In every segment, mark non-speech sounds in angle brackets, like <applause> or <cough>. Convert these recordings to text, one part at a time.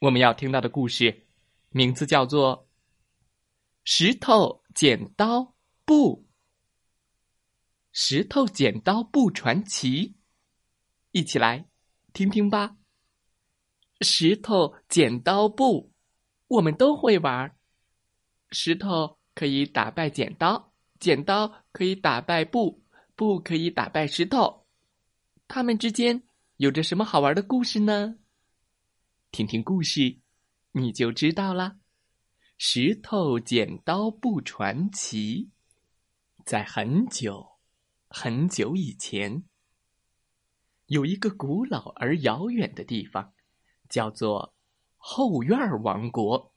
我们要听到的故事，名字叫做《石头剪刀布》。石头剪刀布传奇，一起来。听听吧，石头剪刀布，我们都会玩。石头可以打败剪刀，剪刀可以打败布，布可以打败石头。他们之间有着什么好玩的故事呢？听听故事，你就知道啦。石头剪刀布传奇，在很久很久以前。有一个古老而遥远的地方，叫做后院王国。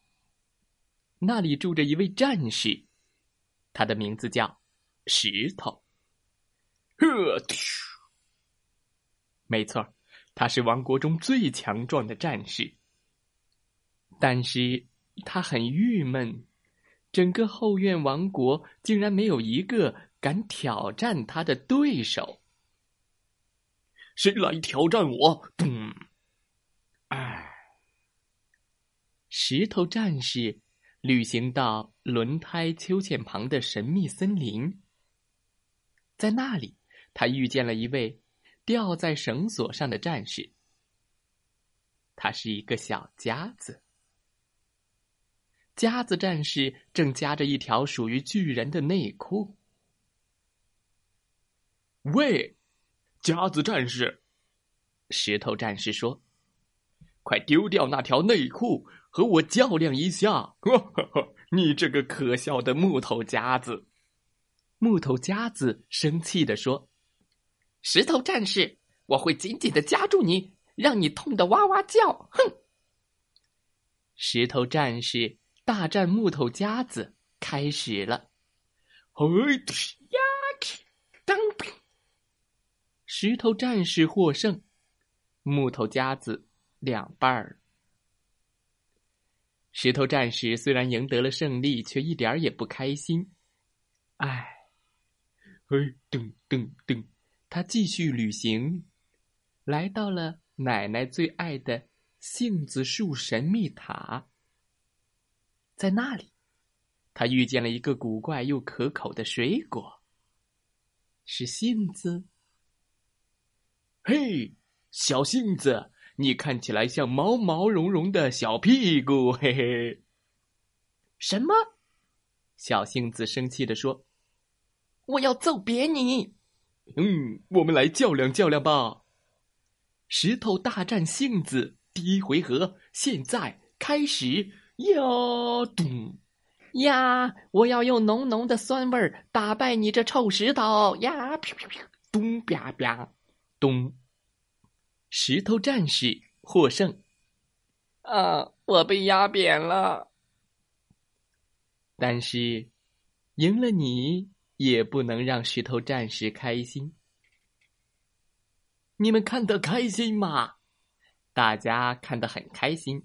那里住着一位战士，他的名字叫石头。呵，没错，他是王国中最强壮的战士。但是他很郁闷，整个后院王国竟然没有一个敢挑战他的对手。谁来挑战我？咚！哎，石头战士旅行到轮胎秋千旁的神秘森林，在那里，他遇见了一位吊在绳索上的战士。他是一个小夹子，夹子战士正夹着一条属于巨人的内裤。喂！夹子战士，石头战士说：“快丢掉那条内裤，和我较量一下！”你这个可笑的木头夹子！木头夹子生气的说：“石头战士，我会紧紧的夹住你，让你痛得哇哇叫！” <laughs> 哼！石头战士大战木头夹子开始了。嘿，呀，当！石头战士获胜，木头夹子两半儿。石头战士虽然赢得了胜利，却一点儿也不开心。唉，嘿，噔噔噔，他继续旅行，来到了奶奶最爱的杏子树神秘塔。在那里，他遇见了一个古怪又可口的水果，是杏子。嘿，小杏子，你看起来像毛毛茸茸的小屁股，嘿嘿。什么？小杏子生气的说：“我要揍扁你！”嗯，我们来较量较量吧。石头大战杏子，第一回合现在开始呀！咚呀！我要用浓浓的酸味儿打败你这臭石头呀！啪啪啪，咚啪啪。咚！石头战士获胜。啊，我被压扁了。但是，赢了你也不能让石头战士开心。你们看得开心吗？大家看得很开心，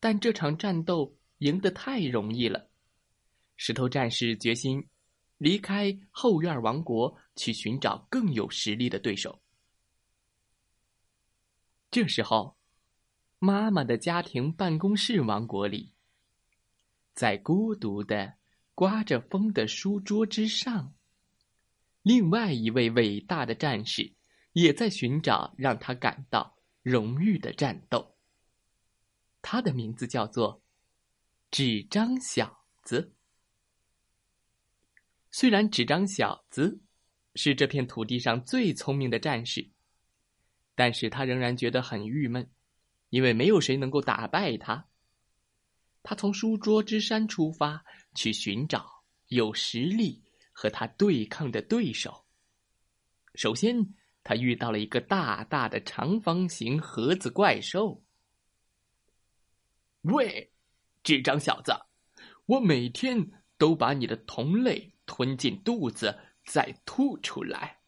但这场战斗赢得太容易了。石头战士决心离开后院王国，去寻找更有实力的对手。这时候，妈妈的家庭办公室王国里，在孤独的刮着风的书桌之上，另外一位伟大的战士也在寻找让他感到荣誉的战斗。他的名字叫做纸张小子。虽然纸张小子是这片土地上最聪明的战士。但是他仍然觉得很郁闷，因为没有谁能够打败他。他从书桌之山出发，去寻找有实力和他对抗的对手。首先，他遇到了一个大大的长方形盒子怪兽。喂，智障小子，我每天都把你的同类吞进肚子，再吐出来。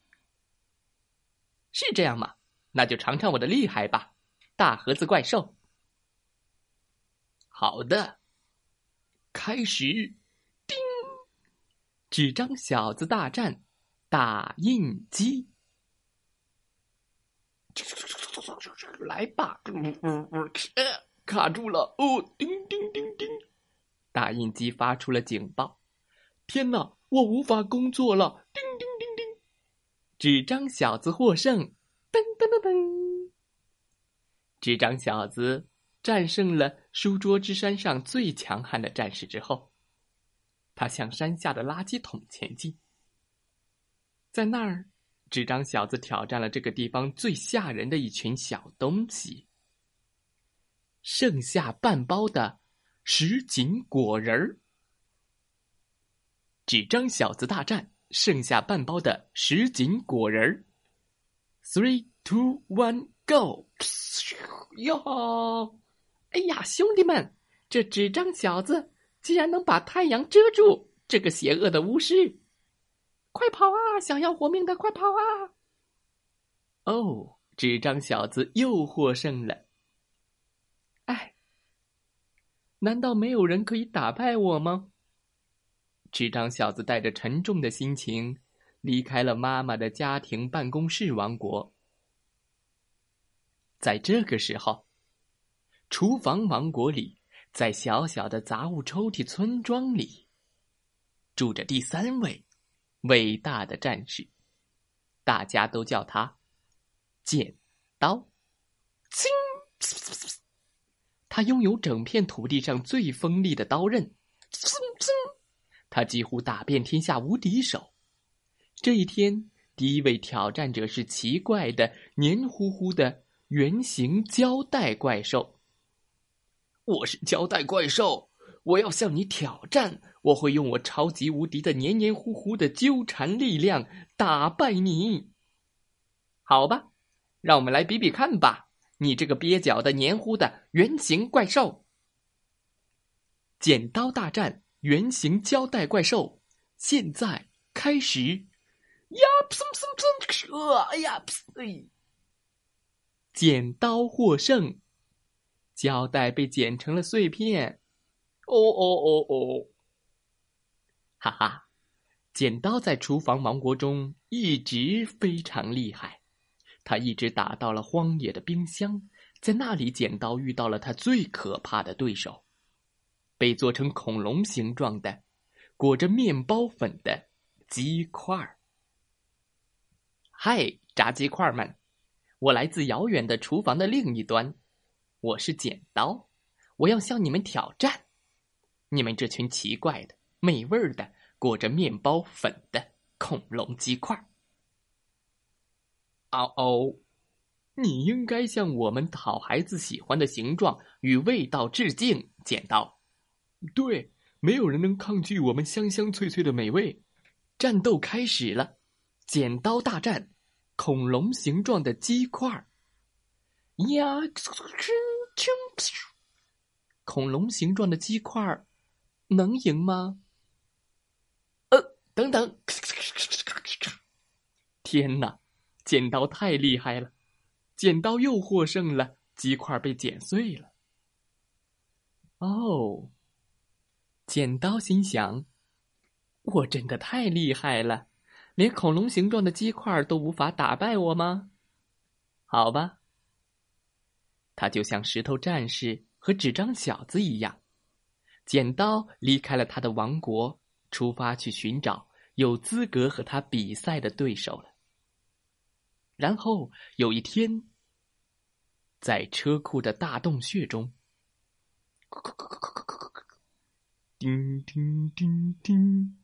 是这样吗？那就尝尝我的厉害吧，大盒子怪兽。好的，开始。纸张小子大战打印机。来吧，卡住了哦！叮叮叮叮，打印机发出了警报。天哪，我无法工作了！叮叮叮叮，纸张小子获胜！噔噔噔噔，纸张小子战胜了书桌之山上最强悍的战士之后，他向山下的垃圾桶前进。在那儿。纸张小子挑战了这个地方最吓人的一群小东西——剩下半包的什锦果仁儿。纸张小子大战剩下半包的什锦果仁儿。Three, two, one, go！哟，哎呀，兄弟们，这纸张小子竟然能把太阳遮住！这个邪恶的巫师！快跑啊！想要活命的，快跑啊！哦，纸张小子又获胜了。哎，难道没有人可以打败我吗？纸张小子带着沉重的心情离开了妈妈的家庭办公室王国。在这个时候，厨房王国里，在小小的杂物抽屉村庄里，住着第三位。伟大的战士，大家都叫他剪刀。他拥有整片土地上最锋利的刀刃。他几乎打遍天下无敌手。这一天，第一位挑战者是奇怪的、黏糊糊的圆形胶带怪兽。我是胶带怪兽。我要向你挑战！我会用我超级无敌的黏黏糊糊的纠缠力量打败你。好吧，让我们来比比看吧！你这个蹩脚的黏糊的圆形怪兽，剪刀大战圆形胶带怪兽，现在开始！呀，哎呀，噗！剪刀获胜，胶带被剪成了碎片。哦哦哦哦！哈哈，剪刀在厨房王国中一直非常厉害。他一直打到了荒野的冰箱，在那里，剪刀遇到了他最可怕的对手——被做成恐龙形状的、裹着面包粉的鸡块儿嗨，炸鸡块们！我来自遥远的厨房的另一端，我是剪刀，我要向你们挑战。你们这群奇怪的、美味的、裹着面包粉的恐龙鸡块！嗷嗷！你应该向我们讨孩子喜欢的形状与味道致敬。剪刀，对，没有人能抗拒我们香香脆脆的美味。战斗开始了，剪刀大战恐龙形状的鸡块！呀，恐龙形状的鸡块！能赢吗？呃，等等！天哪，剪刀太厉害了！剪刀又获胜了，鸡块被剪碎了。哦，剪刀心想：我真的太厉害了，连恐龙形状的鸡块都无法打败我吗？好吧，他就像石头战士和纸张小子一样。剪刀离开了他的王国，出发去寻找有资格和他比赛的对手了。然后有一天，在车库的大洞穴中，叮叮叮叮，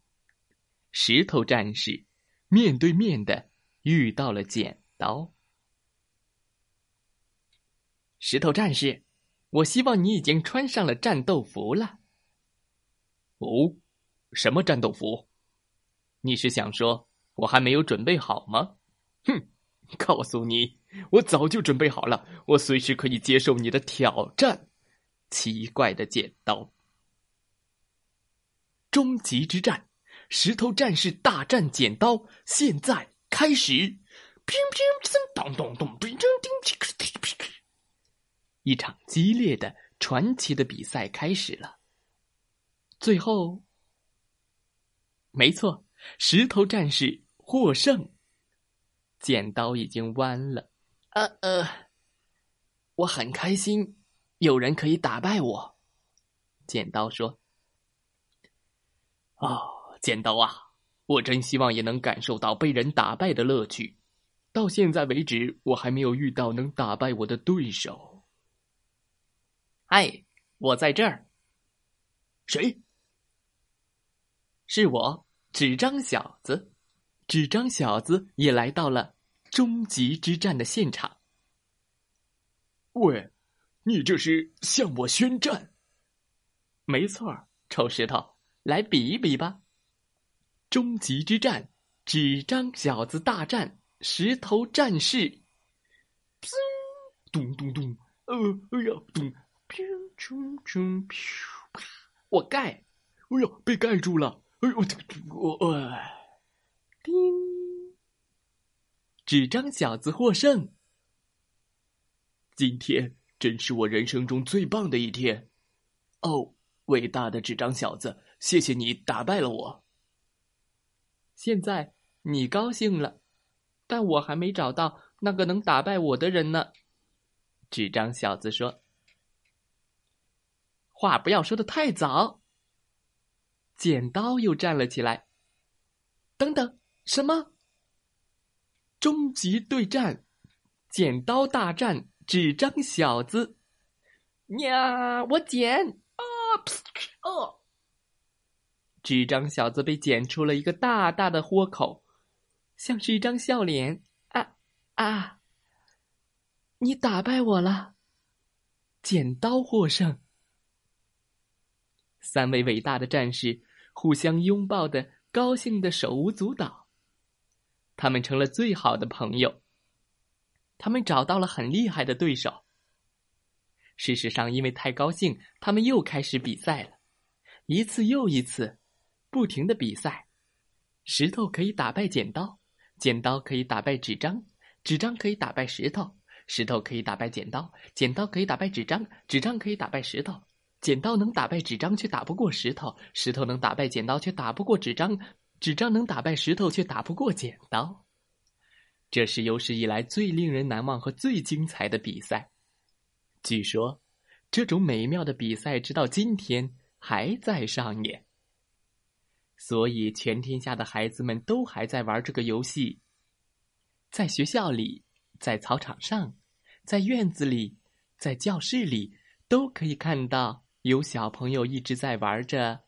石头战士面对面的遇到了剪刀。石头战士，我希望你已经穿上了战斗服了。哦，什么战斗服？你是想说我还没有准备好吗？哼，告诉你，我早就准备好了，我随时可以接受你的挑战。奇怪的剪刀。终极之战，石头战士大战剪刀，现在开始！一场激烈的、传奇的比赛开始了。最后，没错，石头战士获胜。剪刀已经弯了。呃呃，我很开心，有人可以打败我。剪刀说：“哦，剪刀啊，我真希望也能感受到被人打败的乐趣。到现在为止，我还没有遇到能打败我的对手。”哎，我在这儿。谁？是我，纸张小子。纸张小子也来到了终极之战的现场。喂，你这是向我宣战？没错，臭石头，来比一比吧！终极之战，纸张小子大战石头战士。咚咚咚，呃，哎呀，咚，我盖，哎呦，被盖住了！哎呦，我我。叮！纸张小子获胜。今天真是我人生中最棒的一天。哦，伟大的纸张小子，谢谢你打败了我。现在你高兴了，但我还没找到那个能打败我的人呢。纸张小子说：“话不要说的太早。”剪刀又站了起来。等等。什么？终极对战，剪刀大战纸张小子！呀，我剪啊！哦，纸张小子被剪出了一个大大的豁口，像是一张笑脸。啊啊！你打败我了，剪刀获胜。三位伟大的战士互相拥抱的，高兴的手舞足蹈。他们成了最好的朋友。他们找到了很厉害的对手。事实上，因为太高兴，他们又开始比赛了，一次又一次，不停的比赛。石头可以打败剪刀，剪刀可以打败纸张，纸张可以打败石头，石头可以打败剪刀，剪刀可以打败纸张，纸张可以打败石头，剪刀能打败纸张却打不过石头，石头能打败剪刀却打不过纸张。纸张能打败石头，却打不过剪刀。这是有史以来最令人难忘和最精彩的比赛。据说，这种美妙的比赛直到今天还在上演。所以，全天下的孩子们都还在玩这个游戏。在学校里，在操场上，在院子里，在教室里，都可以看到有小朋友一直在玩着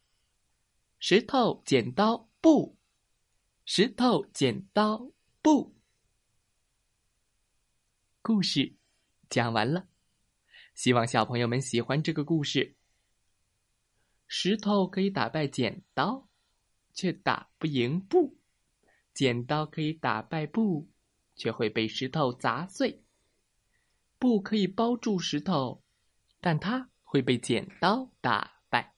石头剪刀。布，石头剪刀布。故事讲完了，希望小朋友们喜欢这个故事。石头可以打败剪刀，却打不赢布；剪刀可以打败布，却会被石头砸碎；布可以包住石头，但它会被剪刀打败。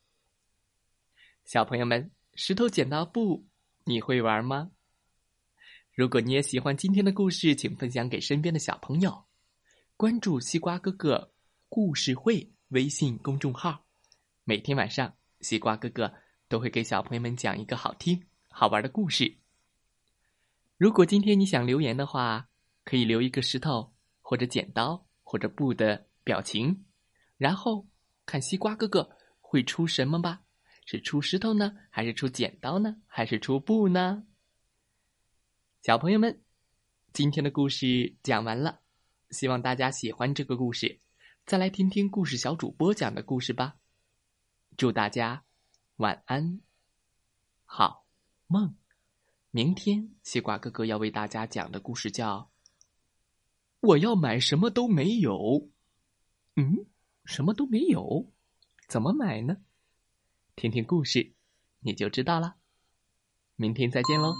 小朋友们。石头剪刀布，你会玩吗？如果你也喜欢今天的故事，请分享给身边的小朋友。关注西瓜哥哥故事会微信公众号，每天晚上西瓜哥哥都会给小朋友们讲一个好听、好玩的故事。如果今天你想留言的话，可以留一个石头或者剪刀或者布的表情，然后看西瓜哥哥会出什么吧。是出石头呢，还是出剪刀呢，还是出布呢？小朋友们，今天的故事讲完了，希望大家喜欢这个故事。再来听听故事小主播讲的故事吧。祝大家晚安，好梦。明天西瓜哥哥要为大家讲的故事叫《我要买什么都没有》。嗯，什么都没有，怎么买呢？听听故事，你就知道了。明天再见喽。